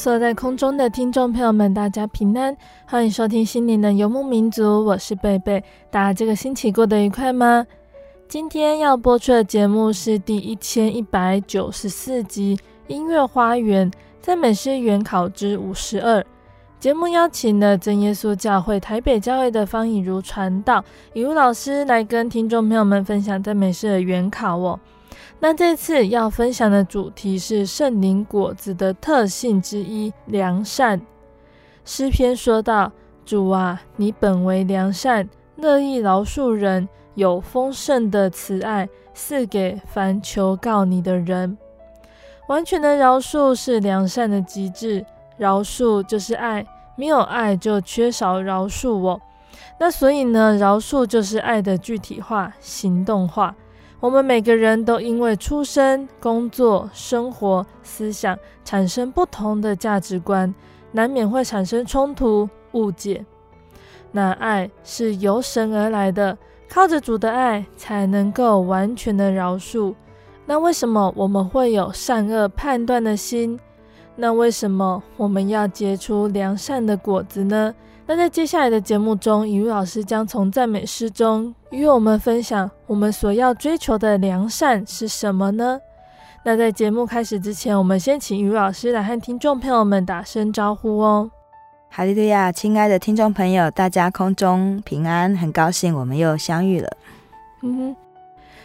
所在空中的听众朋友们，大家平安，欢迎收听心灵的游牧民族，我是贝贝。大家这个星期过得愉快吗？今天要播出的节目是第一千一百九十四集《音乐花园赞美诗原考之五十二》。节目邀请了真耶稣教会台北教会的方以如传道，以如老师来跟听众朋友们分享赞美诗的原考哦。那这次要分享的主题是圣灵果子的特性之一——良善。诗篇说道：“主啊，你本为良善，乐意饶恕人，有丰盛的慈爱，赐给凡求告你的人。”完全的饶恕是良善的极致，饶恕就是爱，没有爱就缺少饶恕哦。那所以呢，饶恕就是爱的具体化、行动化。我们每个人都因为出生、工作、生活、思想产生不同的价值观，难免会产生冲突、误解。那爱是由神而来的，靠着主的爱才能够完全的饶恕。那为什么我们会有善恶判断的心？那为什么我们要结出良善的果子呢？那在接下来的节目中，以如老师将从赞美诗中与我们分享，我们所要追求的良善是什么呢？那在节目开始之前，我们先请以如老师来和听众朋友们打声招呼哦。哈利路亚，亲爱的听众朋友，大家空中平安，很高兴我们又相遇了。嗯哼，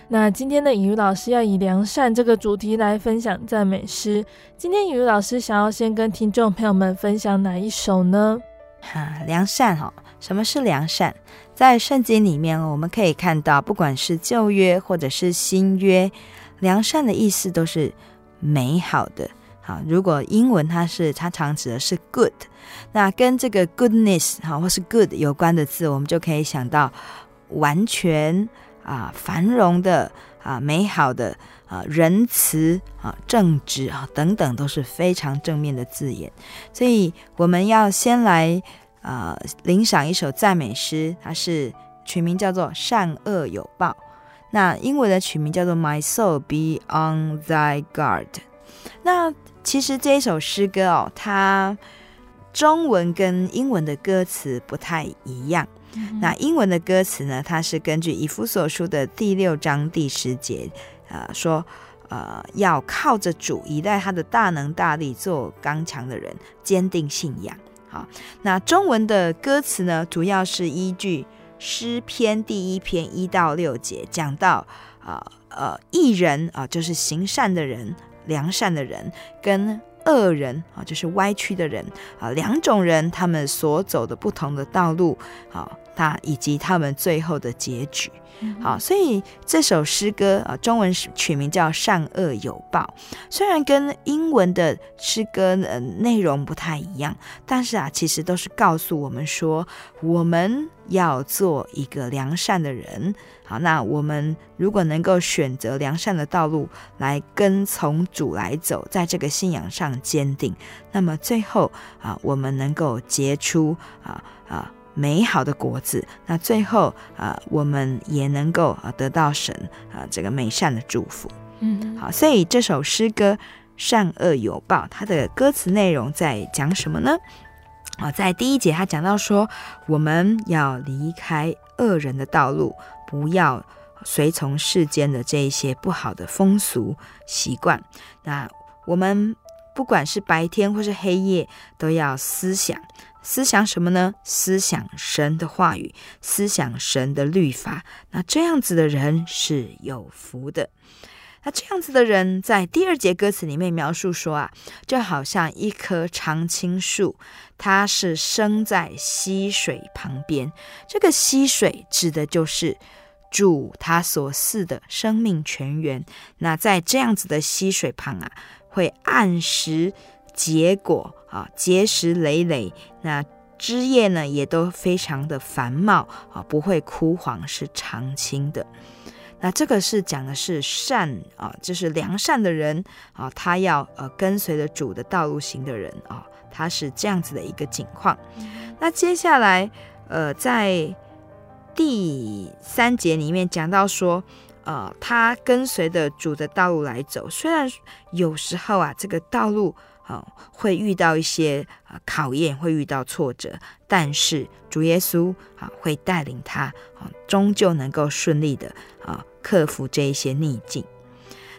那今天的以如老师要以良善这个主题来分享赞美诗。今天以如老师想要先跟听众朋友们分享哪一首呢？哈，良善哈，什么是良善？在圣经里面哦，我们可以看到，不管是旧约或者是新约，良善的意思都是美好的。好，如果英文它是它常指的是 good，那跟这个 goodness 哈或是 good 有关的字，我们就可以想到完全啊繁荣的啊美好的。啊，仁慈啊，正直啊，等等，都是非常正面的字眼。所以我们要先来啊，领赏一首赞美诗，它是取名叫做《善恶有报》。那英文的取名叫做《My Soul Be on Thy Guard》。那其实这一首诗歌哦，它中文跟英文的歌词不太一样。嗯、那英文的歌词呢，它是根据以弗所书的第六章第十节。呃，说，呃，要靠着主，依赖他的大能大力，做刚强的人，坚定信仰。好，那中文的歌词呢，主要是依据诗篇第一篇一到六节，讲到，呃呃，义人啊，就是行善的人，良善的人，跟恶人啊，就是歪曲的人啊，两种人他们所走的不同的道路，好，他以及他们最后的结局。好，所以这首诗歌啊，中文取名叫《善恶有报》。虽然跟英文的诗歌呃内容不太一样，但是啊，其实都是告诉我们说，我们要做一个良善的人。好，那我们如果能够选择良善的道路来跟从主来走，在这个信仰上坚定，那么最后啊，我们能够结出啊啊。美好的果子。那最后啊，我们也能够啊得到神啊这个美善的祝福。嗯，好，所以这首诗歌《善恶有报》，它的歌词内容在讲什么呢？啊，在第一节他讲到说，我们要离开恶人的道路，不要随从世间的这一些不好的风俗习惯。那我们不管是白天或是黑夜，都要思想，思想什么呢？思想神的话语，思想神的律法。那这样子的人是有福的。那这样子的人，在第二节歌词里面描述说啊，就好像一棵常青树，它是生在溪水旁边。这个溪水指的就是主他所赐的生命泉源。那在这样子的溪水旁啊，会按时结果啊，结实累累。那枝叶呢，也都非常的繁茂啊，不会枯黄，是常青的。那这个是讲的是善啊，就是良善的人啊，他要呃跟随着主的道路行的人啊，他是这样子的一个景况。那接下来呃，在第三节里面讲到说，呃，他跟随着主的道路来走，虽然有时候啊，这个道路啊会遇到一些啊考验，会遇到挫折，但是主耶稣啊会带领他啊，终究能够顺利的啊。克服这一些逆境。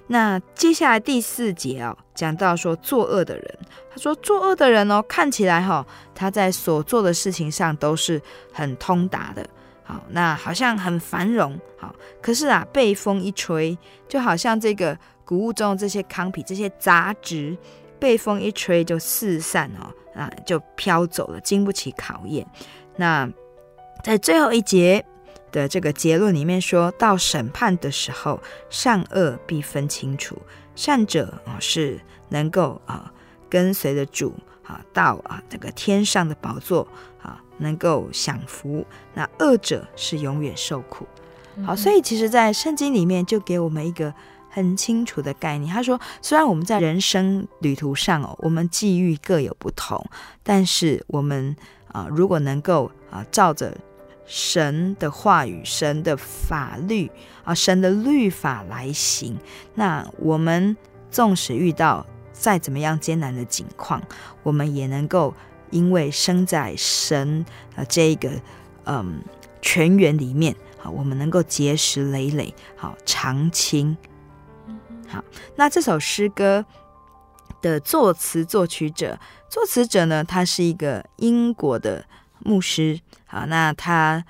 那接下来第四节哦，讲到说作恶的人，他说作恶的人哦，看起来哈、哦，他在所做的事情上都是很通达的，好，那好像很繁荣，好，可是啊，被风一吹，就好像这个谷物中的这些糠皮、这些杂质，被风一吹就四散哦，啊，就飘走了，经不起考验。那在最后一节。的这个结论里面说到审判的时候，善恶必分清楚。善者啊是能够啊跟随着主啊到啊这个天上的宝座啊能够享福。那恶者是永远受苦。好，所以其实，在圣经里面就给我们一个很清楚的概念。他说，虽然我们在人生旅途上哦，我们际遇各有不同，但是我们啊如果能够啊照着。神的话语，神的法律啊，神的律法来行。那我们纵使遇到再怎么样艰难的境况，我们也能够因为生在神啊这一个嗯泉源里面，好，我们能够结实累累，好常青。好，那这首诗歌的作词作曲者，作词者呢，他是一个英国的牧师。好，那他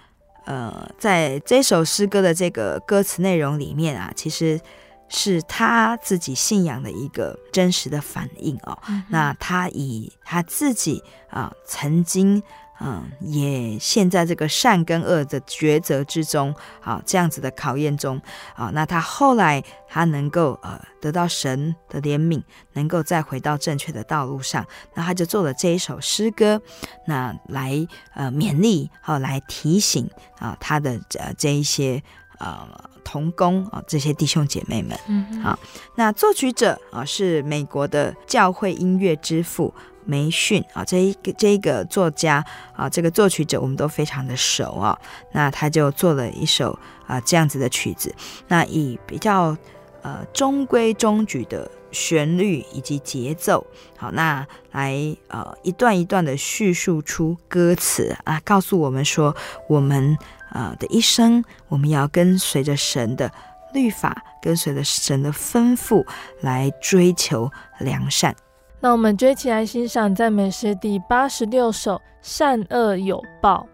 呃，在这首诗歌的这个歌词内容里面啊，其实是他自己信仰的一个真实的反应哦。嗯、那他以他自己啊、呃，曾经。嗯，也陷在这个善跟恶的抉择之中，啊，这样子的考验中，啊，那他后来他能够呃得到神的怜悯，能够再回到正确的道路上，那他就做了这一首诗歌，那来呃勉励，好、啊、来提醒啊他的呃这一些呃同工啊这些弟兄姐妹们，嗯，好，那作曲者啊是美国的教会音乐之父。梅逊啊，这一个这一个作家啊，这个作曲者我们都非常的熟啊。那他就做了一首啊这样子的曲子，那以比较呃中规中矩的旋律以及节奏，好，那来呃一段一段的叙述出歌词啊，告诉我们说，我们呃的一生，我们要跟随着神的律法，跟随着神的吩咐来追求良善。那我们就一起来欣赏赞美诗第八十六首《善恶有报》。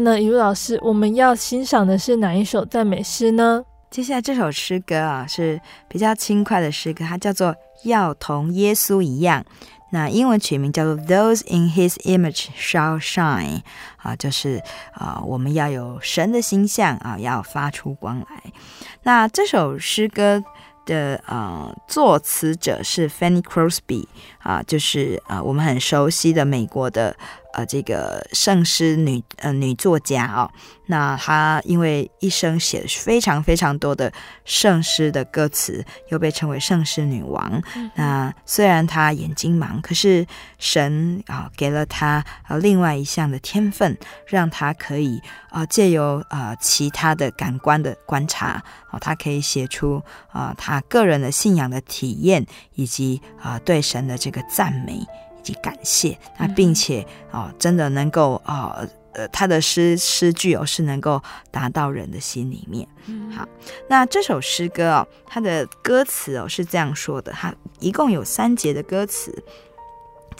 来呢，雨露老师，我们要欣赏的是哪一首赞美诗呢？接下来这首诗歌啊，是比较轻快的诗歌，它叫做《要同耶稣一样》。那英文取名叫做 "Those in His image shall shine"，啊，就是啊，我们要有神的形象啊，要发出光来。那这首诗歌的呃作词者是 Fanny Crosby 啊，就是啊我们很熟悉的美国的。呃，这个圣诗女呃女作家哦，那她因为一生写非常非常多的圣诗的歌词，又被称为圣诗女王。嗯、那虽然她眼睛盲，可是神啊、呃、给了她呃另外一项的天分，让她可以啊、呃、借由啊、呃、其他的感官的观察啊、呃，她可以写出啊、呃、她个人的信仰的体验，以及啊、呃、对神的这个赞美。以及感谢，那并且啊、哦，真的能够啊，呃，他的诗诗句哦，是能够达到人的心里面。好，那这首诗歌哦，它的歌词哦是这样说的，它一共有三节的歌词，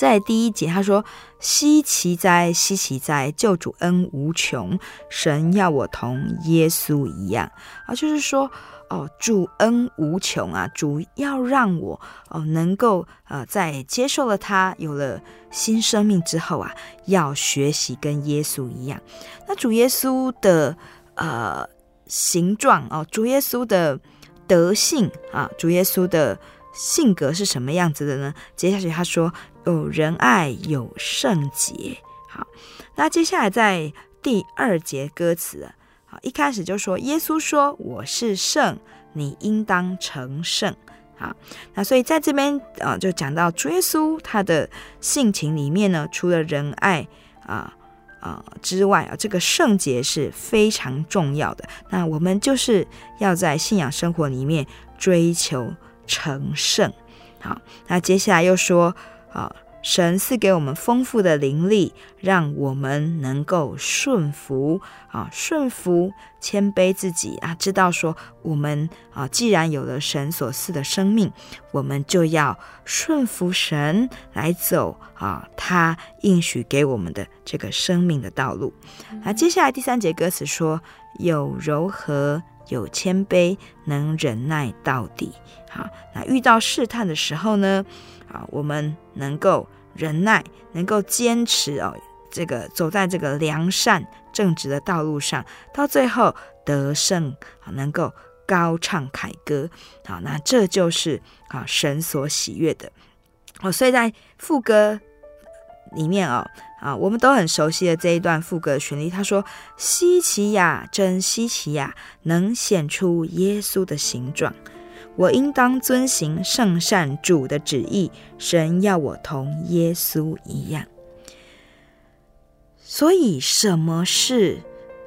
在第一节他说：“希奇哉，希奇哉，救主恩无穷，神要我同耶稣一样。”啊，就是说。哦，主恩无穷啊！主要让我哦，能够呃，在接受了他有了新生命之后啊，要学习跟耶稣一样。那主耶稣的呃形状哦，主耶稣的德性啊，主耶稣的性格是什么样子的呢？接下去他说有仁爱，有圣洁。好，那接下来在第二节歌词啊。好，一开始就说耶稣说：“我是圣，你应当成圣。”好，那所以在这边啊，就讲到主耶稣他的性情里面呢，除了仁爱啊啊之外啊，这个圣洁是非常重要的。那我们就是要在信仰生活里面追求成圣。好，那接下来又说啊。神赐给我们丰富的灵力，让我们能够顺服啊，顺服、谦卑自己啊，知道说我们啊，既然有了神所赐的生命，我们就要顺服神来走啊，他应许给我们的这个生命的道路。那接下来第三节歌词说：有柔和，有谦卑，能忍耐到底。好，那遇到试探的时候呢？啊，我们能够忍耐，能够坚持哦，这个走在这个良善正直的道路上，到最后得胜啊，能够高唱凯歌啊，那这就是啊神所喜悦的哦。所以在副歌里面哦，啊，我们都很熟悉的这一段副歌的旋律，他说：“希奇呀，真希奇呀，能显出耶稣的形状。”我应当遵行圣善主的旨意，神要我同耶稣一样。所以，什么是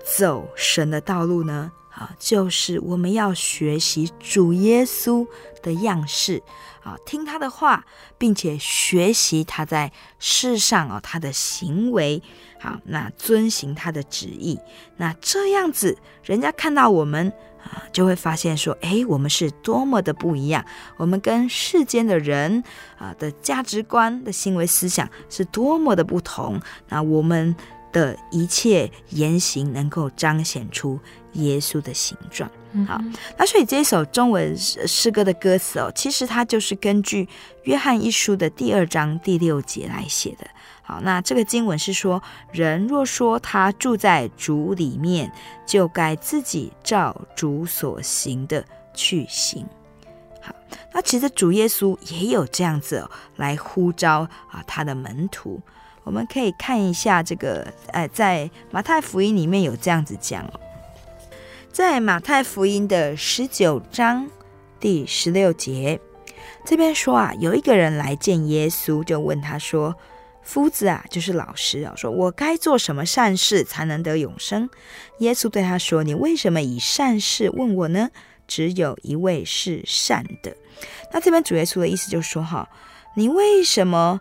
走神的道路呢？啊，就是我们要学习主耶稣的样式啊，听他的话，并且学习他在世上啊他的行为。好，那遵行他的旨意，那这样子，人家看到我们。啊，就会发现说，哎，我们是多么的不一样，我们跟世间的人啊的价值观的行为思想是多么的不同。那我们的一切言行能够彰显出耶稣的形状。好，那所以这一首中文诗歌的歌词哦，其实它就是根据约翰一书的第二章第六节来写的。好，那这个经文是说，人若说他住在主里面，就该自己照主所行的去行。好，那其实主耶稣也有这样子、哦、来呼召啊他的门徒。我们可以看一下这个，哎，在马太福音里面有这样子讲哦，在马太福音的十九章第十六节这边说啊，有一个人来见耶稣，就问他说。夫子啊，就是老师啊，说我该做什么善事才能得永生？耶稣对他说：“你为什么以善事问我呢？只有一位是善的。”那这边主耶稣的意思就是说：“哈，你为什么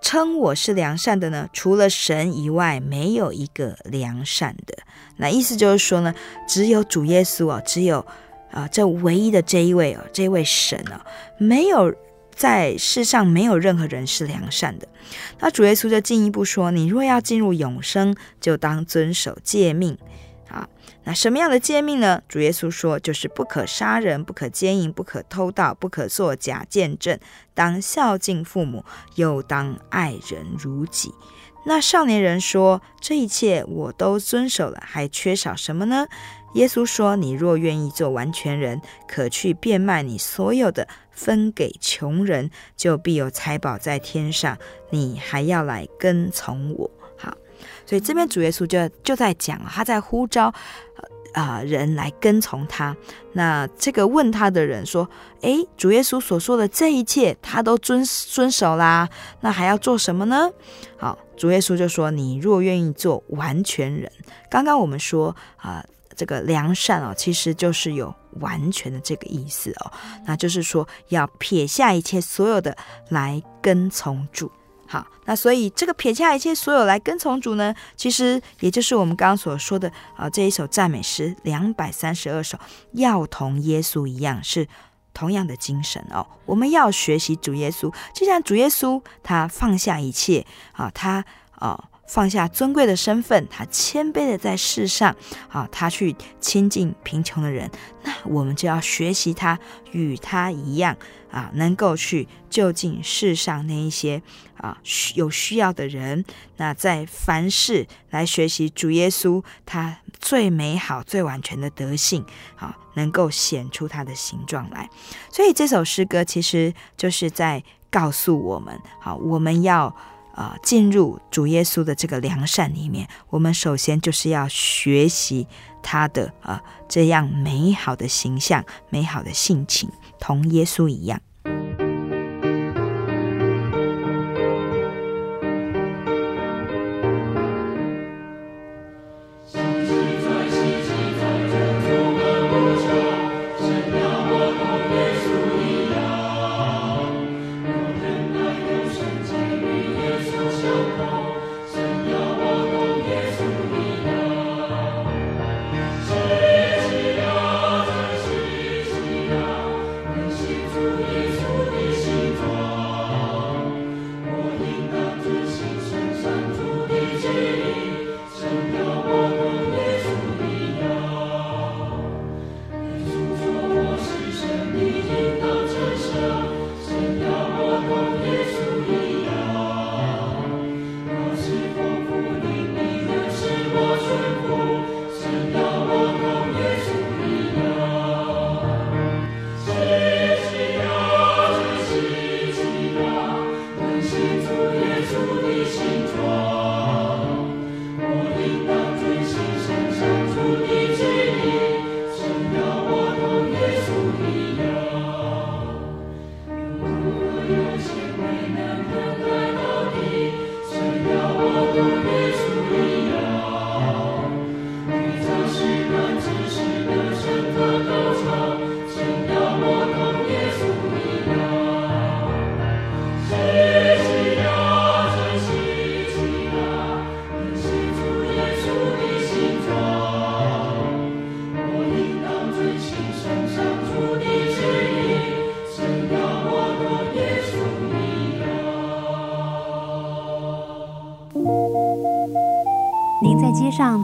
称我是良善的呢？除了神以外，没有一个良善的。那意思就是说呢，只有主耶稣啊，只有啊这唯一的这一位啊，这一位神啊，没有。”在世上没有任何人是良善的。那主耶稣就进一步说：“你若要进入永生，就当遵守诫命。”啊，那什么样的诫命呢？主耶稣说，就是不可杀人，不可奸淫，不可偷盗，不可作假见证，当孝敬父母，又当爱人如己。那少年人说：“这一切我都遵守了，还缺少什么呢？”耶稣说：“你若愿意做完全人，可去变卖你所有的，分给穷人，就必有财宝在天上。你还要来跟从我。”好，所以这边主耶稣就就在讲，他在呼召啊、呃、人来跟从他。那这个问他的人说：“诶，主耶稣所说的这一切，他都遵遵守啦，那还要做什么呢？”好。主耶稣就说：“你若愿意做完全人，刚刚我们说啊、呃，这个良善哦，其实就是有完全的这个意思哦。那就是说要撇下一切所有的来跟从主。好，那所以这个撇下一切所有来跟从主呢，其实也就是我们刚刚所说的啊、呃，这一首赞美诗两百三十二首，要同耶稣一样是。”同样的精神哦，我们要学习主耶稣。就像主耶稣，他放下一切啊，他啊放下尊贵的身份，他谦卑的在世上啊，他去亲近贫穷的人。那我们就要学习他，与他一样啊，能够去就近世上那一些啊有需要的人。那在凡事来学习主耶稣，他最美好、最完全的德性啊。能够显出它的形状来，所以这首诗歌其实就是在告诉我们：好，我们要啊、进入主耶稣的这个良善里面，我们首先就是要学习他的啊、这样美好的形象、美好的性情，同耶稣一样。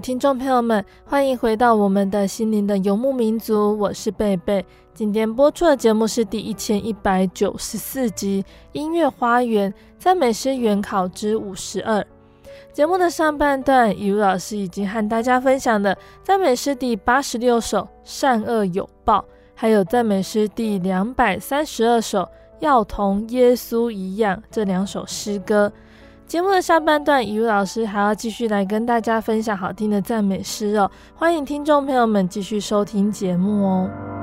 听众朋友们，欢迎回到我们的心灵的游牧民族，我是贝贝。今天播出的节目是第一千一百九十四集《音乐花园赞美诗原考之五十二》。节目的上半段，雨露老师已经和大家分享了赞美诗第八十六首《善恶有报》，还有赞美诗第两百三十二首《要同耶稣一样》这两首诗歌。节目的下半段，雨露老师还要继续来跟大家分享好听的赞美诗哦，欢迎听众朋友们继续收听节目哦。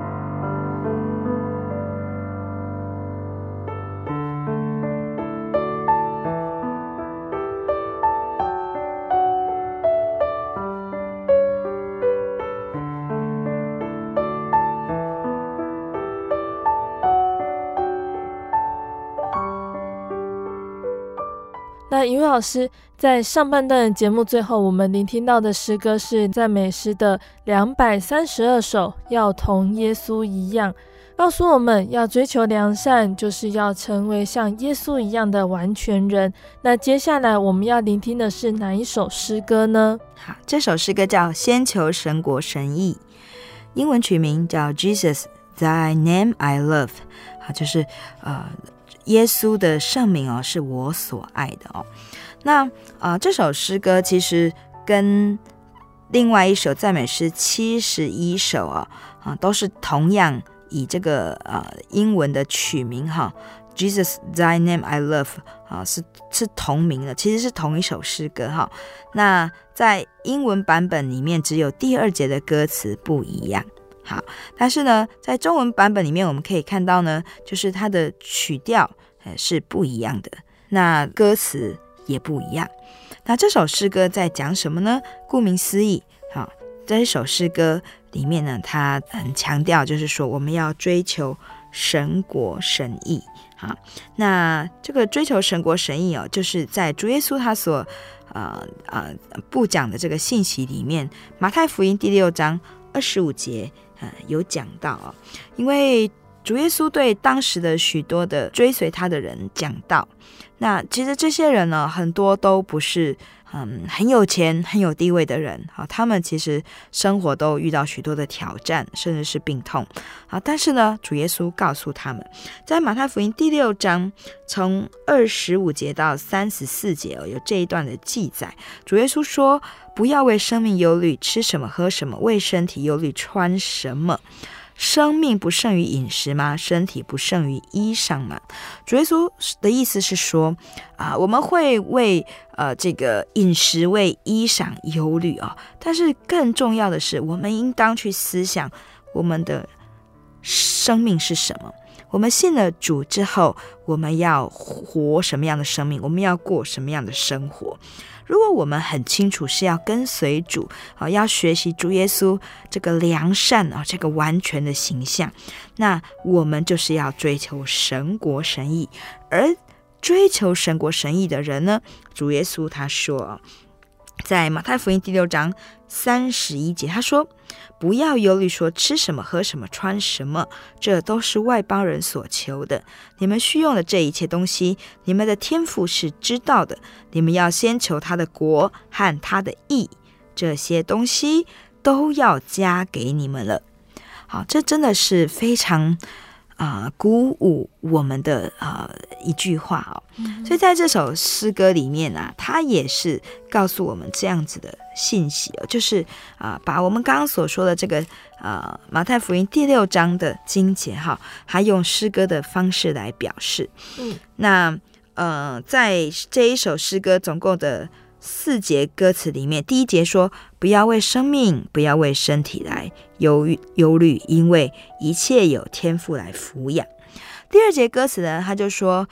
那一位老师在上半段节目最后，我们聆听到的诗歌是赞美诗的两百三十二首，要同耶稣一样，告诉我们要追求良善，就是要成为像耶稣一样的完全人。那接下来我们要聆听的是哪一首诗歌呢？好，这首诗歌叫《先求神国神意》，英文取名叫《Jesus Thy Name I Love》，好，就是呃。耶稣的圣名哦，是我所爱的哦。那啊、这首诗歌其实跟另外一首赞美诗七十一首啊啊，都是同样以这个呃英文的曲名哈，Jesus Thy Name I Love 啊，是是同名的，其实是同一首诗歌哈。那在英文版本里面，只有第二节的歌词不一样。好，但是呢，在中文版本里面，我们可以看到呢，就是它的曲调呃是不一样的，那歌词也不一样。那这首诗歌在讲什么呢？顾名思义，好，这一首诗歌里面呢，它很强调，就是说我们要追求神国神意。好，那这个追求神国神意哦，就是在主耶稣他所呃呃布讲的这个信息里面，马太福音第六章二十五节。呃，有讲到啊，因为主耶稣对当时的许多的追随他的人讲到，那其实这些人呢，很多都不是。嗯，很有钱、很有地位的人，啊，他们其实生活都遇到许多的挑战，甚至是病痛，啊，但是呢，主耶稣告诉他们，在马太福音第六章从二十五节到三十四节哦，有这一段的记载，主耶稣说：“不要为生命忧虑，吃什么、喝什么；为身体忧虑，穿什么。”生命不胜于饮食吗？身体不胜于衣裳吗？主耶稣的意思是说，啊，我们会为呃这个饮食、为衣裳忧虑啊，但是更重要的是，我们应当去思想我们的生命是什么。我们信了主之后，我们要活什么样的生命？我们要过什么样的生活？如果我们很清楚是要跟随主啊，要学习主耶稣这个良善啊，这个完全的形象，那我们就是要追求神国神意。而追求神国神意的人呢，主耶稣他说，在马太福音第六章三十一节，他说。不要忧虑，说吃什么、喝什么、穿什么，这都是外邦人所求的。你们需用的这一切东西，你们的天赋是知道的。你们要先求他的国和他的义，这些东西都要加给你们了。好，这真的是非常啊、呃、鼓舞我们的啊、呃、一句话哦。所以在这首诗歌里面啊，它也是告诉我们这样子的信息哦，就是啊、呃，把我们刚刚所说的这个啊、呃、马太福音第六章的经节哈，还用诗歌的方式来表示。嗯，那呃，在这一首诗歌总共的。四节歌词里面，第一节说：“不要为生命，不要为身体来忧忧虑，因为一切有天赋来抚养。”第二节歌词呢，他就说：“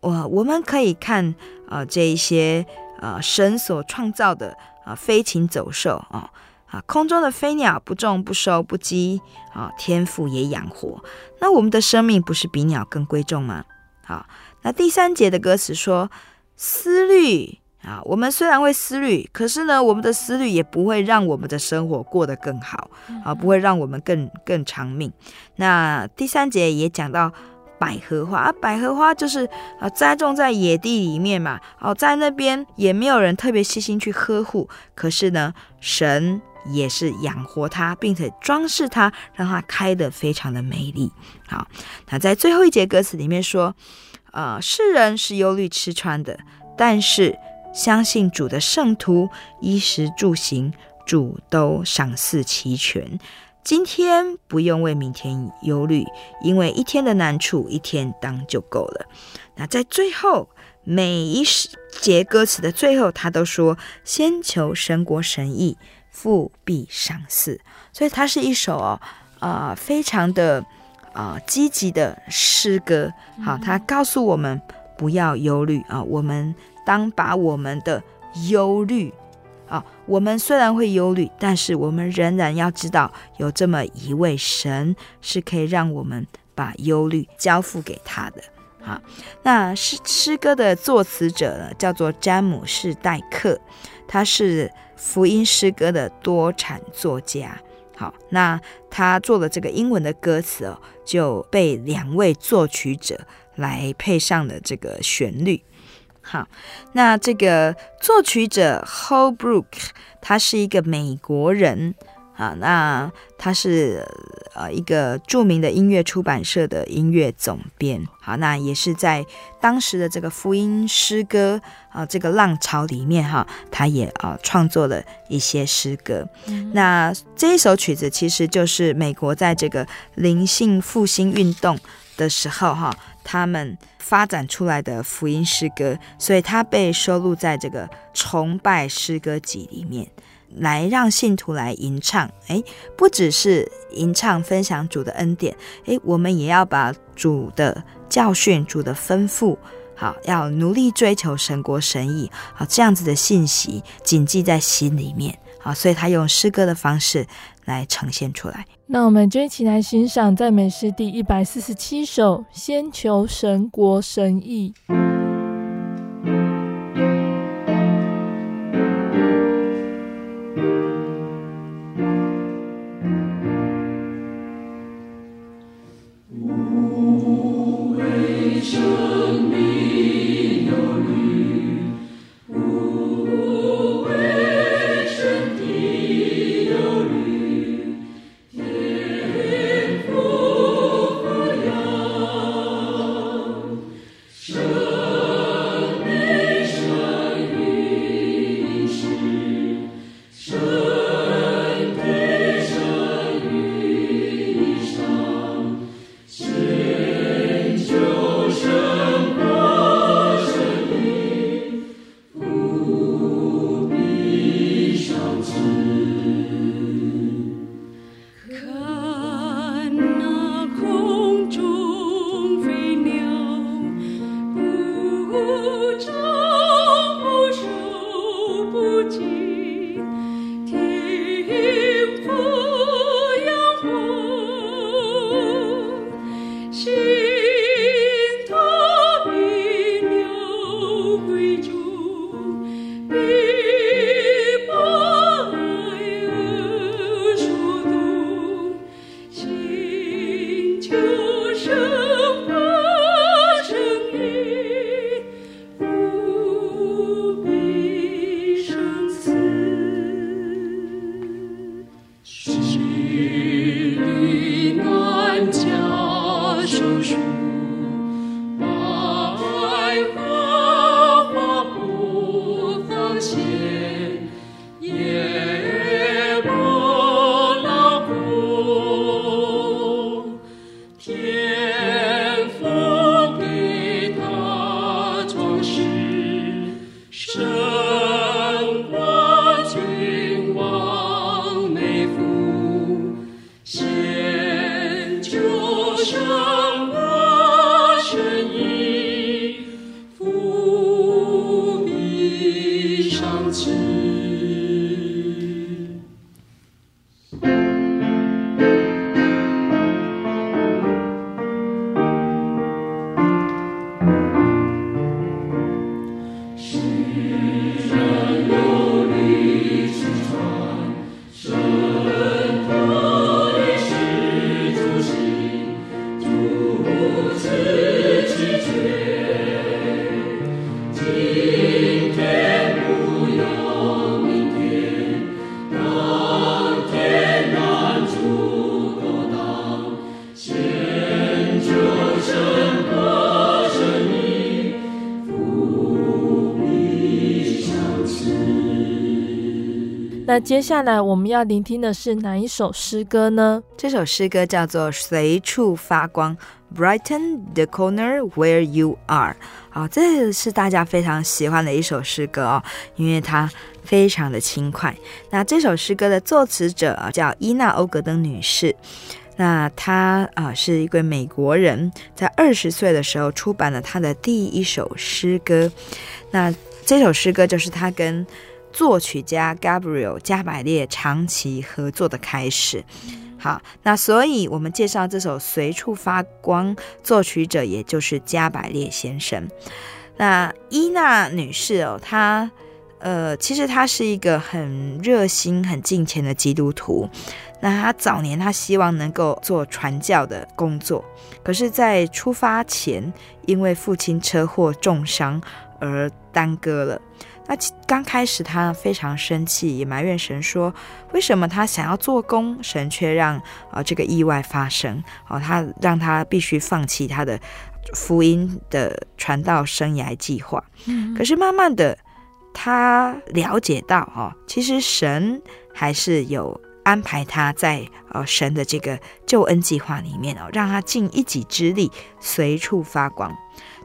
我我们可以看啊、这一些啊、神所创造的啊、飞禽走兽啊啊，空中的飞鸟不种不收不积啊，天赋也养活。那我们的生命不是比鸟更贵重吗？好，那第三节的歌词说：思虑。”啊，我们虽然会思虑，可是呢，我们的思虑也不会让我们的生活过得更好啊，不会让我们更更长命。那第三节也讲到百合花啊，百合花就是啊栽种在野地里面嘛，哦，在那边也没有人特别细心去呵护，可是呢，神也是养活它，并且装饰它，让它开得非常的美丽。好，那在最后一节歌词里面说，呃，世人是忧虑吃穿的，但是。相信主的圣徒，衣食住行，主都赏赐齐全。今天不用为明天忧虑，因为一天的难处一天当就够了。那在最后每一节歌词的最后，他都说：“先求神国神义，父必赏赐。”所以它是一首哦，啊、非常的啊、积极的诗歌。好，他告诉我们不要忧虑啊、我们。当把我们的忧虑啊，我们虽然会忧虑，但是我们仍然要知道，有这么一位神是可以让我们把忧虑交付给他的。好，那诗诗歌的作词者呢，叫做詹姆士戴克，他是福音诗歌的多产作家。好，那他做了这个英文的歌词哦，就被两位作曲者来配上了这个旋律。好，那这个作曲者 Holbrook，他是一个美国人啊，那他是呃一个著名的音乐出版社的音乐总编。好，那也是在当时的这个福音诗歌啊这个浪潮里面哈，他也啊创作了一些诗歌。嗯、那这一首曲子其实就是美国在这个灵性复兴运动的时候哈，他们。发展出来的福音诗歌，所以它被收录在这个崇拜诗歌集里面，来让信徒来吟唱。诶，不只是吟唱分享主的恩典，诶，我们也要把主的教训、主的吩咐，好，要努力追求神国神意，好，这样子的信息谨记在心里面。好，所以他用诗歌的方式来呈现出来。那我们就一起来欣赏赞美诗第一百四十七首《先求神国神意》。接下来我们要聆听的是哪一首诗歌呢？这首诗歌叫做《随处发光》，Brighten the corner where you are。好，这是大家非常喜欢的一首诗歌哦，因为它非常的轻快。那这首诗歌的作词者叫伊娜·欧格登女士，那她啊是一位美国人，在二十岁的时候出版了她的第一首诗歌。那这首诗歌就是她跟作曲家 Gabriel 加百列长期合作的开始。好，那所以我们介绍这首《随处发光》，作曲者也就是加百列先生。那伊娜女士哦，她呃，其实她是一个很热心、很敬虔的基督徒。那她早年她希望能够做传教的工作，可是，在出发前，因为父亲车祸重伤而耽搁了。那刚开始，他非常生气，也埋怨神说：“为什么他想要做工，神却让啊、呃、这个意外发生？哦，他让他必须放弃他的福音的传道生涯计划。嗯、可是慢慢的，他了解到，哦，其实神还是有安排他在呃神的这个救恩计划里面哦，让他尽一己之力，随处发光。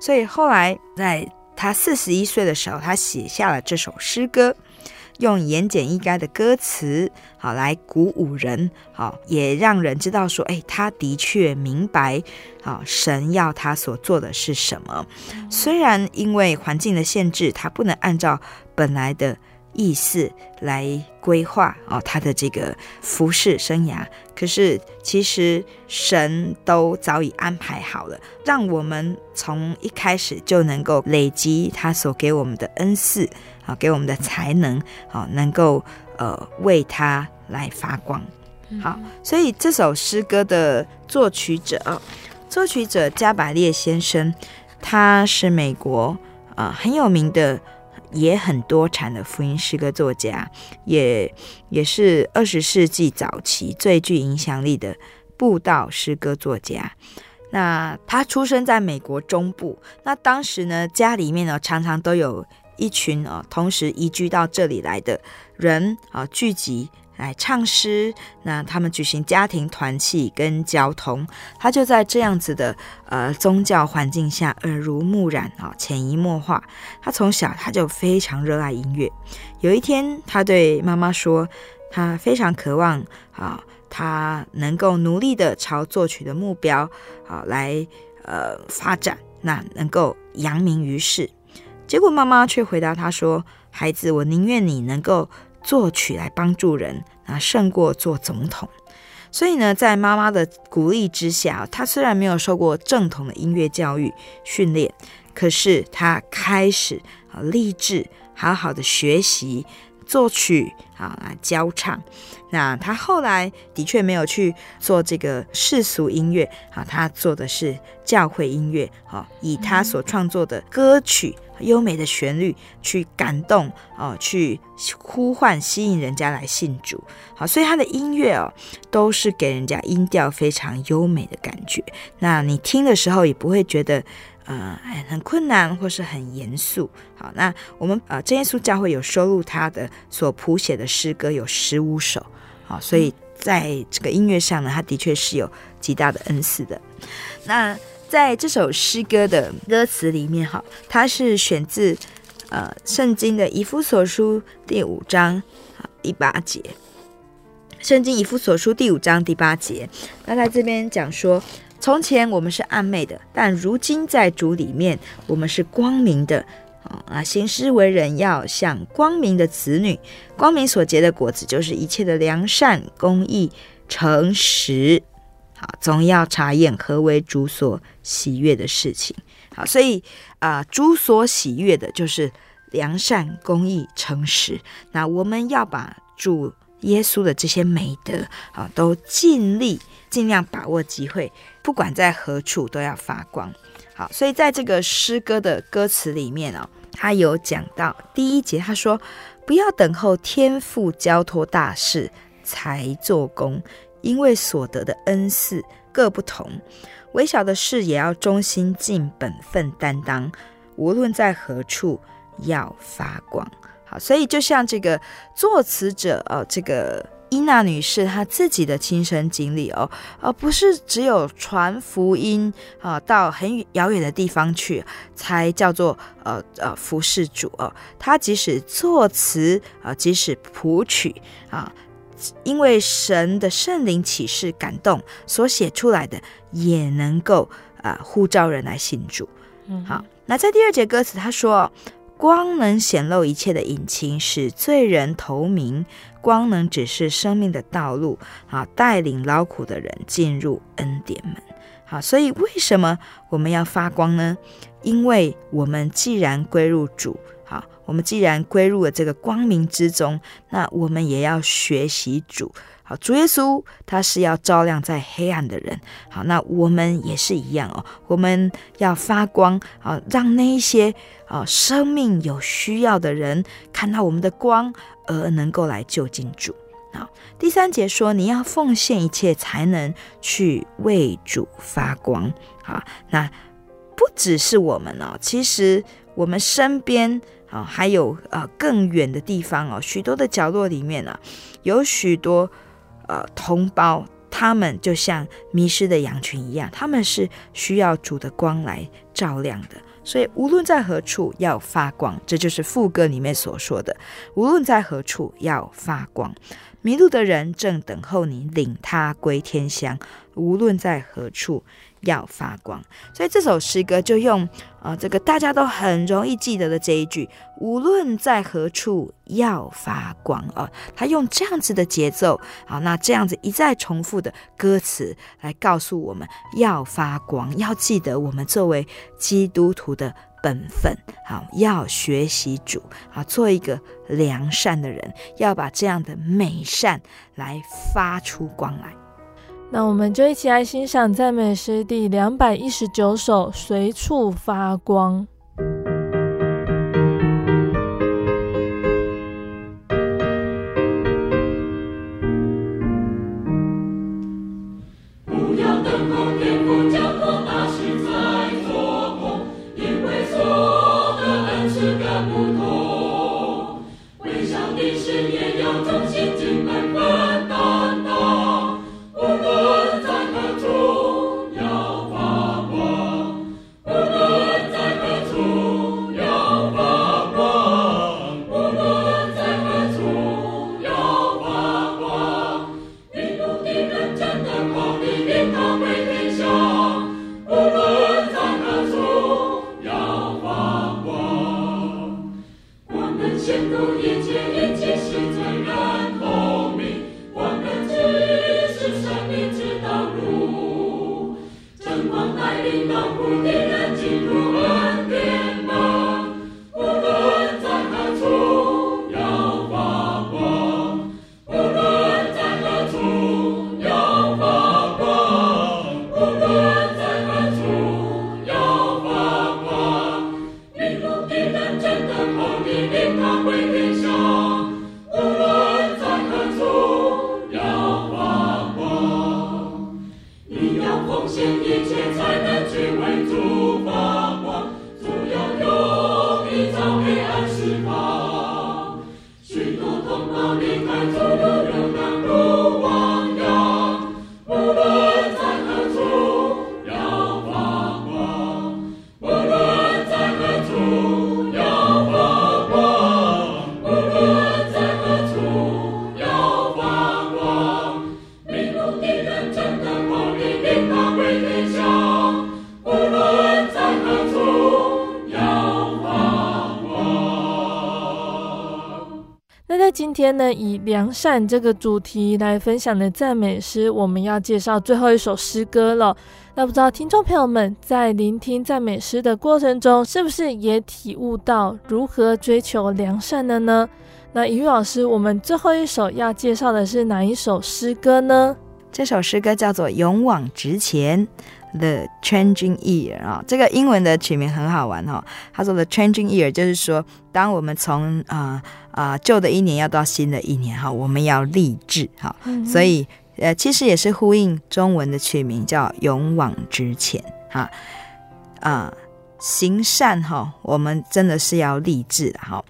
所以后来在。他四十一岁的时候，他写下了这首诗歌，用言简意赅的歌词，好来鼓舞人，好也让人知道说，哎，他的确明白，好，神要他所做的是什么。虽然因为环境的限制，他不能按照本来的。意思来规划哦，他的这个服侍生涯。可是其实神都早已安排好了，让我们从一开始就能够累积他所给我们的恩赐啊，给我们的才能啊，能够呃为他来发光。好，所以这首诗歌的作曲者，作曲者加百列先生，他是美国啊很有名的。也很多产的福音诗歌作家，也也是二十世纪早期最具影响力的布道诗歌作家。那他出生在美国中部，那当时呢，家里面呢常常都有一群啊同时移居到这里来的人啊聚集。来唱诗，那他们举行家庭团契跟交通，他就在这样子的呃宗教环境下耳濡目染啊，潜移默化。他从小他就非常热爱音乐。有一天，他对妈妈说，他非常渴望啊，他能够努力的朝作曲的目标啊来呃发展，那能够扬名于世。结果妈妈却回答他说：“孩子，我宁愿你能够。”作曲来帮助人啊，胜过做总统。所以呢，在妈妈的鼓励之下，他虽然没有受过正统的音乐教育训练，可是他开始啊立志好好的学习作曲啊来教唱。那他后来的确没有去做这个世俗音乐啊，他做的是教会音乐啊，以他所创作的歌曲。优美的旋律去感动啊，去呼唤、吸引人家来信主。好，所以他的音乐哦，都是给人家音调非常优美的感觉。那你听的时候也不会觉得呃很困难或是很严肃。好，那我们呃真耶稣教会有收录他的所谱写的诗歌有十五首。好，所以在这个音乐上呢，他的确是有极大的恩赐的。那在这首诗歌的歌词里面，哈，它是选自呃圣经的以夫所书第五章第八节。圣经以夫所书第五章第八节，那在这边讲说，从前我们是暗昧的，但如今在主里面，我们是光明的。啊，行事为人要像光明的子女，光明所结的果子就是一切的良善、公义、诚实。好，总要查验何为主所喜悦的事情。好，所以啊、主所喜悦的就是良善、公义、诚实。那我们要把主耶稣的这些美德啊，都尽力、尽量把握机会，不管在何处都要发光。好，所以在这个诗歌的歌词里面哦，他有讲到第一节，他说：“不要等候天父交托大事才做工，因为所得的恩赐各不同。微小的事也要忠心尽本分担当，无论在何处要发光。”好，所以就像这个作词者哦，这个。伊娜女士她自己的亲身经历哦，而不是只有传福音啊，到很遥远的地方去才叫做呃呃服侍主哦。她即使作词啊，即使谱曲啊，因为神的圣灵启示感动所写出来的，也能够啊呼召人来信主。嗯，好，那在第二节歌词他说。光能显露一切的隐情，使罪人投明；光能指示生命的道路，啊，带领劳苦的人进入恩典门。好，所以为什么我们要发光呢？因为我们既然归入主，好，我们既然归入了这个光明之中，那我们也要学习主。好，主耶稣他是要照亮在黑暗的人。好，那我们也是一样哦，我们要发光啊，让那一些啊生命有需要的人看到我们的光，而能够来就近主。好，第三节说，你要奉献一切，才能去为主发光。好，那不只是我们哦，其实我们身边啊还有呃更远的地方哦，许多的角落里面啊，有许多。呃，同胞，他们就像迷失的羊群一样，他们是需要主的光来照亮的。所以，无论在何处要发光，这就是副歌里面所说的：无论在何处要发光。迷路的人正等候你领他归天乡，无论在何处。要发光，所以这首诗歌就用呃这个大家都很容易记得的这一句“无论在何处要发光”哦，他用这样子的节奏，好，那这样子一再重复的歌词来告诉我们要发光，要记得我们作为基督徒的本分，好，要学习主，好，做一个良善的人，要把这样的美善来发出光来。那我们就一起来欣赏赞美诗第两百一十九首《随处发光》。良善这个主题来分享的赞美诗，我们要介绍最后一首诗歌了。那不知道听众朋友们在聆听赞美诗的过程中，是不是也体悟到如何追求良善的呢？那于老师，我们最后一首要介绍的是哪一首诗歌呢？这首诗歌叫做《勇往直前》。The changing year 啊，这个英文的曲名很好玩哈。他说 The changing year 就是说，当我们从啊啊旧的一年要到新的一年哈，我们要立志哈。所以呃，其实也是呼应中文的曲名叫勇往直前哈啊，行善哈，我们真的是要立志的哈。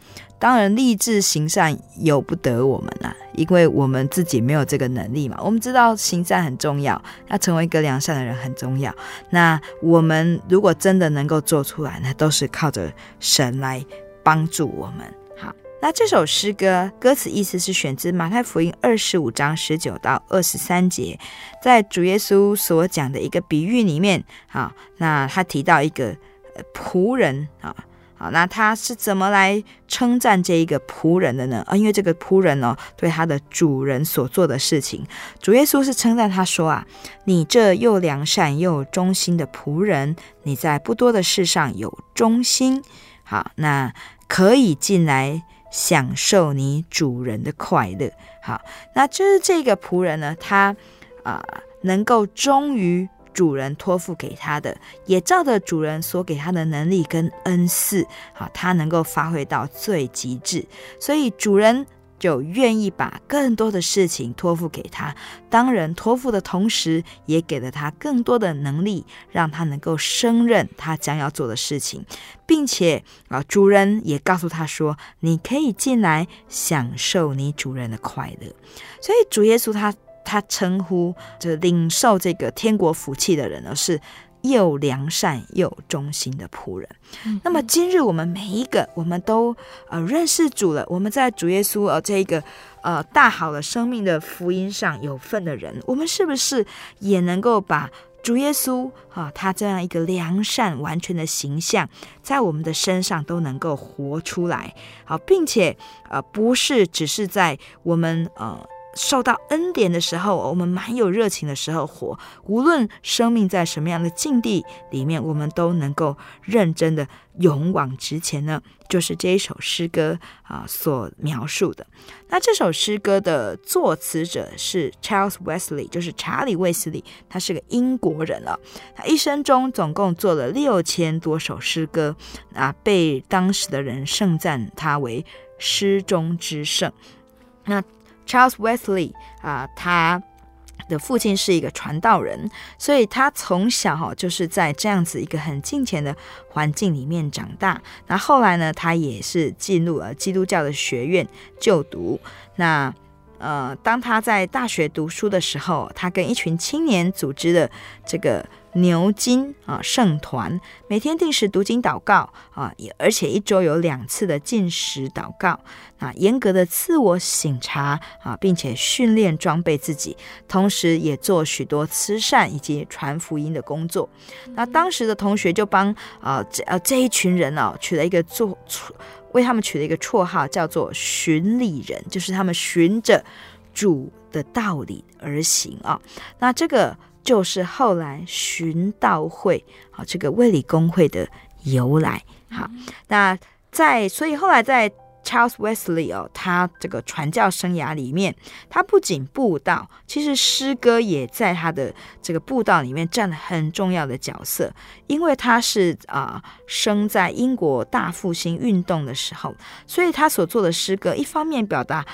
当然，立志行善由不得我们呐，因为我们自己没有这个能力嘛。我们知道行善很重要，要成为一个良善的人很重要。那我们如果真的能够做出来，那都是靠着神来帮助我们。好，那这首诗歌歌词意思是选自马太福音二十五章十九到二十三节，在主耶稣所讲的一个比喻里面，好，那他提到一个仆人啊。好，那他是怎么来称赞这一个仆人的呢？啊，因为这个仆人呢、哦，对他的主人所做的事情，主耶稣是称赞他说啊，你这又良善又忠心的仆人，你在不多的事上有忠心，好，那可以进来享受你主人的快乐。好，那就是这个仆人呢，他啊、能够忠于。主人托付给他的，也照着主人所给他的能力跟恩赐，好，他能够发挥到最极致，所以主人就愿意把更多的事情托付给他。当人托付的同时，也给了他更多的能力，让他能够胜任他将要做的事情，并且啊，主人也告诉他说：“你可以进来享受你主人的快乐。”所以主耶稣他。他称呼这领受这个天国福气的人呢，是又良善又忠心的仆人。嗯、那么今日我们每一个，我们都呃认识主了，我们在主耶稣呃这个呃大好的生命的福音上有份的人，我们是不是也能够把主耶稣啊他这样一个良善完全的形象，在我们的身上都能够活出来？好，并且呃不是只是在我们呃。受到恩典的时候，我们蛮有热情的时候活，无论生命在什么样的境地里面，我们都能够认真的勇往直前呢。就是这一首诗歌啊所描述的。那这首诗歌的作词者是 Charles Wesley，就是查理·卫斯理，他是个英国人了。他一生中总共做了六千多首诗歌啊，被当时的人盛赞他为诗中之圣。那 Charles Wesley 啊、他的父亲是一个传道人，所以他从小哈就是在这样子一个很金钱的环境里面长大。那后来呢，他也是进入了基督教的学院就读。那呃，当他在大学读书的时候，他跟一群青年组织的这个。牛津啊，圣团每天定时读经祷告啊，也而且一周有两次的禁食祷告啊，严格的自我省察啊，并且训练装备自己，同时也做许多慈善以及传福音的工作。那当时的同学就帮啊这呃这一群人哦取了一个绰，为他们取了一个绰号，叫做循理人，就是他们循着主的道理而行啊。那这个。就是后来循道会，啊，这个卫理公会的由来。好，那在所以后来在 Charles Wesley 哦，他这个传教生涯里面，他不仅布道，其实诗歌也在他的这个布道里面占了很重要的角色。因为他是啊、生在英国大复兴运动的时候，所以他所做的诗歌，一方面表达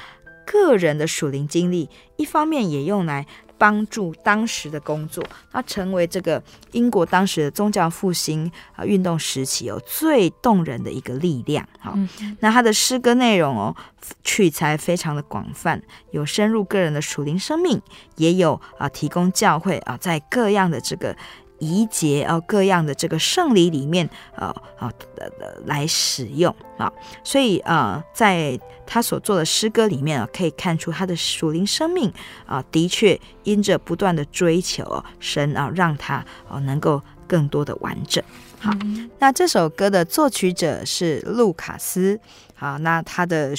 个人的属灵经历，一方面也用来。帮助当时的工作，那成为这个英国当时的宗教复兴啊运动时期有最动人的一个力量。好，那他的诗歌内容哦，取材非常的广泛，有深入个人的属灵生命，也有啊提供教会啊在各样的这个。仪节啊，各样的这个圣礼里面，呃啊呃来使用啊，所以呃，在他所做的诗歌里面啊，可以看出他的属灵生命啊，的确因着不断的追求神啊，让他哦能够更多的完整。好，那这首歌的作曲者是路卡斯，好，那他的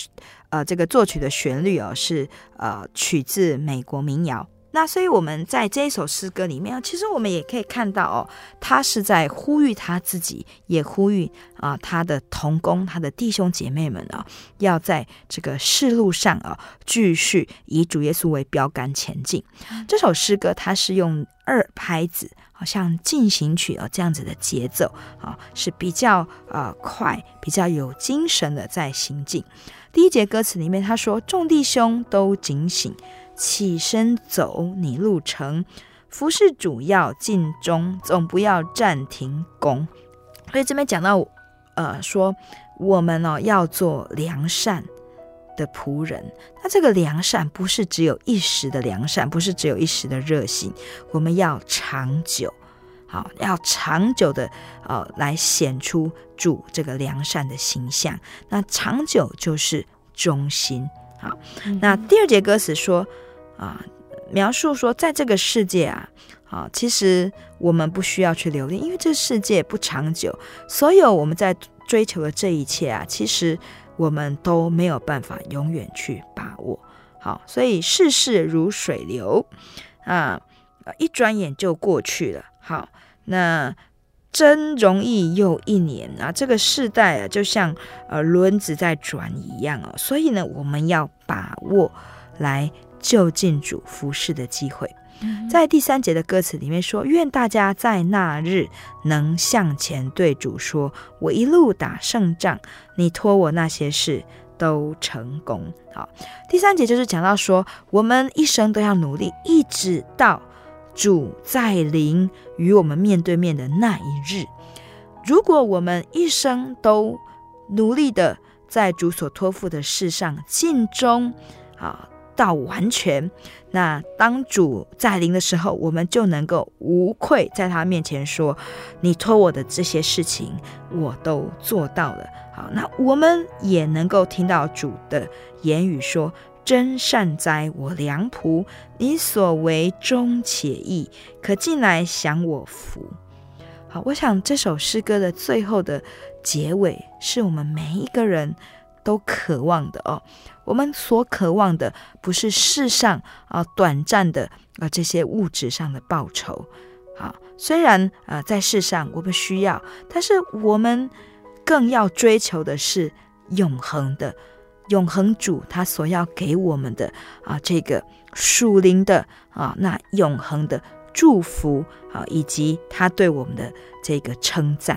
呃这个作曲的旋律哦是呃取自美国民谣。那所以我们在这一首诗歌里面，其实我们也可以看到哦，他是在呼吁他自己，也呼吁啊他的同工、他的弟兄姐妹们啊，要在这个世路上啊，继续以主耶稣为标杆前进。这首诗歌它是用二拍子，好像进行曲啊这样子的节奏啊，是比较呃快、比较有精神的在行进。第一节歌词里面他说：“众弟兄都警醒。”起身走你路程，服侍主要尽忠，总不要暂停工。所以这边讲到，呃，说我们呢、哦、要做良善的仆人。那这个良善不是只有一时的良善，不是只有一时的热心，我们要长久，好，要长久的呃来显出主这个良善的形象。那长久就是忠心。好，那第二节歌词说。啊，描述说，在这个世界啊，啊，其实我们不需要去留恋，因为这个世界不长久。所有我们在追求的这一切啊，其实我们都没有办法永远去把握。好，所以世事如水流啊，一转眼就过去了。好，那真容易又一年啊，这个世代啊，就像呃轮子在转一样哦。所以呢，我们要把握来。就近主服侍的机会，在第三节的歌词里面说：“愿大家在那日能向前对主说，我一路打胜仗，你托我那些事都成功。”好，第三节就是讲到说，我们一生都要努力，一直到主在临与我们面对面的那一日。如果我们一生都努力的在主所托付的事上尽忠，啊。到完全，那当主在临的时候，我们就能够无愧在他面前说：“你托我的这些事情，我都做到了。”好，那我们也能够听到主的言语说：“真善哉，我良仆，你所为忠且义，可进来享我福。”好，我想这首诗歌的最后的结尾，是我们每一个人都渴望的哦。我们所渴望的不是世上啊短暂的啊这些物质上的报酬，啊，虽然啊在世上我们需要，但是我们更要追求的是永恒的永恒主他所要给我们的啊这个属灵的啊那永恒的祝福啊以及他对我们的这个称赞，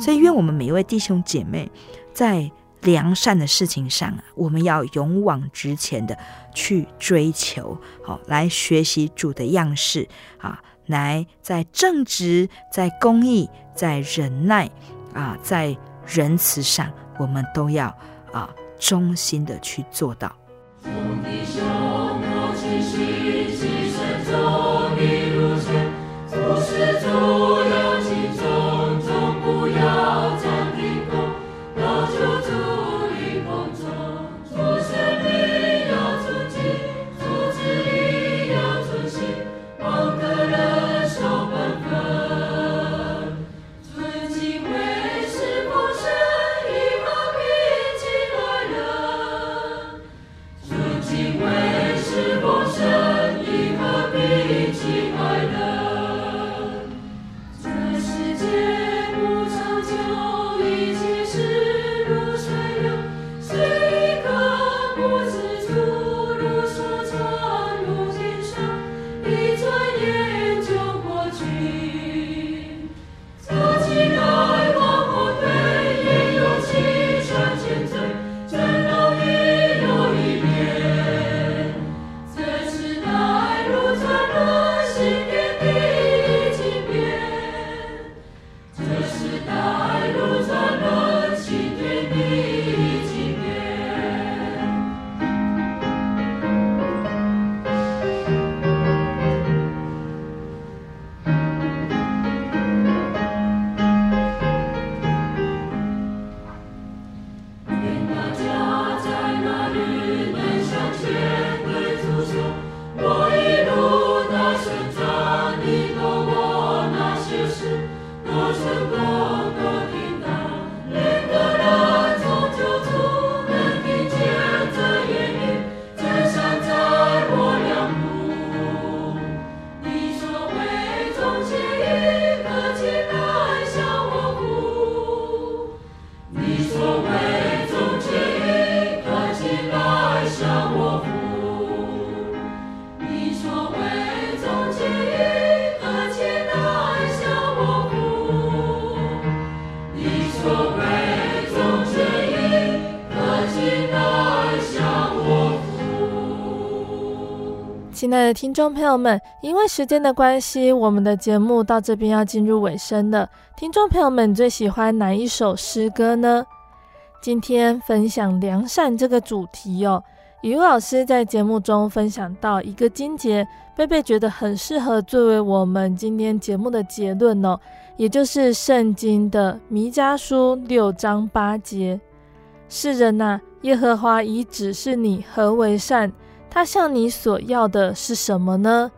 所以愿我们每一位弟兄姐妹在。良善的事情上啊，我们要勇往直前的去追求，好，来学习主的样式啊，来在正直、在公义、在忍耐啊，在仁慈上，我们都要啊忠心的去做到。听众朋友们，因为时间的关系，我们的节目到这边要进入尾声了。听众朋友们最喜欢哪一首诗歌呢？今天分享良善这个主题哦。语老师在节目中分享到一个经节，贝贝觉得很适合作为我们今天节目的结论哦，也就是圣经的弥迦书六章八节：世人呐、耶和华已指示你何为善。他向你所要的是什么呢？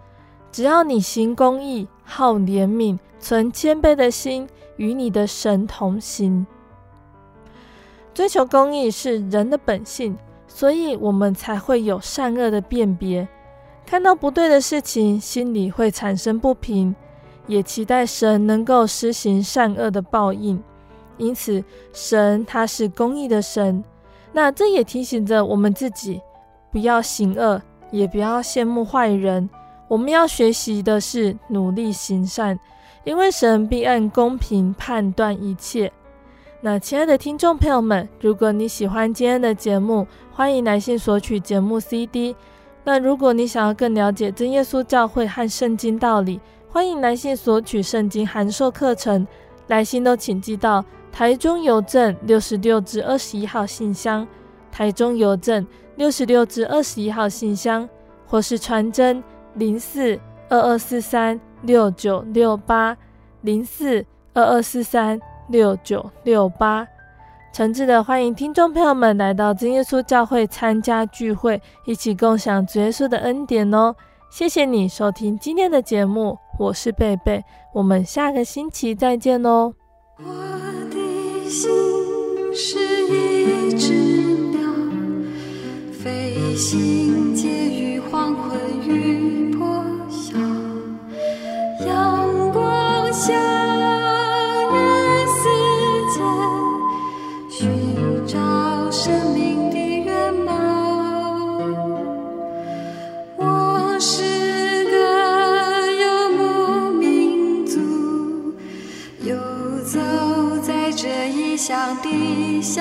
只要你行公义、好怜悯、存谦卑的心，与你的神同行。追求公义是人的本性，所以我们才会有善恶的辨别。看到不对的事情，心里会产生不平，也期待神能够施行善恶的报应。因此，神他是公义的神。那这也提醒着我们自己。不要行恶，也不要羡慕坏人。我们要学习的是努力行善，因为神必按公平判断一切。那亲爱的听众朋友们，如果你喜欢今天的节目，欢迎来信索取节目 CD。那如果你想要更了解真耶稣教会和圣经道理，欢迎来信索取圣经函授课程。来信都请寄到台中邮政六十六至二十一号信箱，台中邮政。六十六至二十一号信箱，或是传真零四二二四三六九六八零四二二四三六九六八，诚挚的欢迎听众朋友们来到真耶稣教会参加聚会，一起共享主耶稣的恩典哦！谢谢你收听今天的节目，我是贝贝，我们下个星期再见哦。我的心是一只飞行介于黄昏与破晓，阳光下人世间寻找生命的原貌。我是个游牧民族，游走在这异乡的小